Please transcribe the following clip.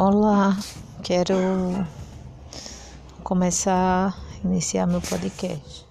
Olá, quero começar, iniciar meu podcast.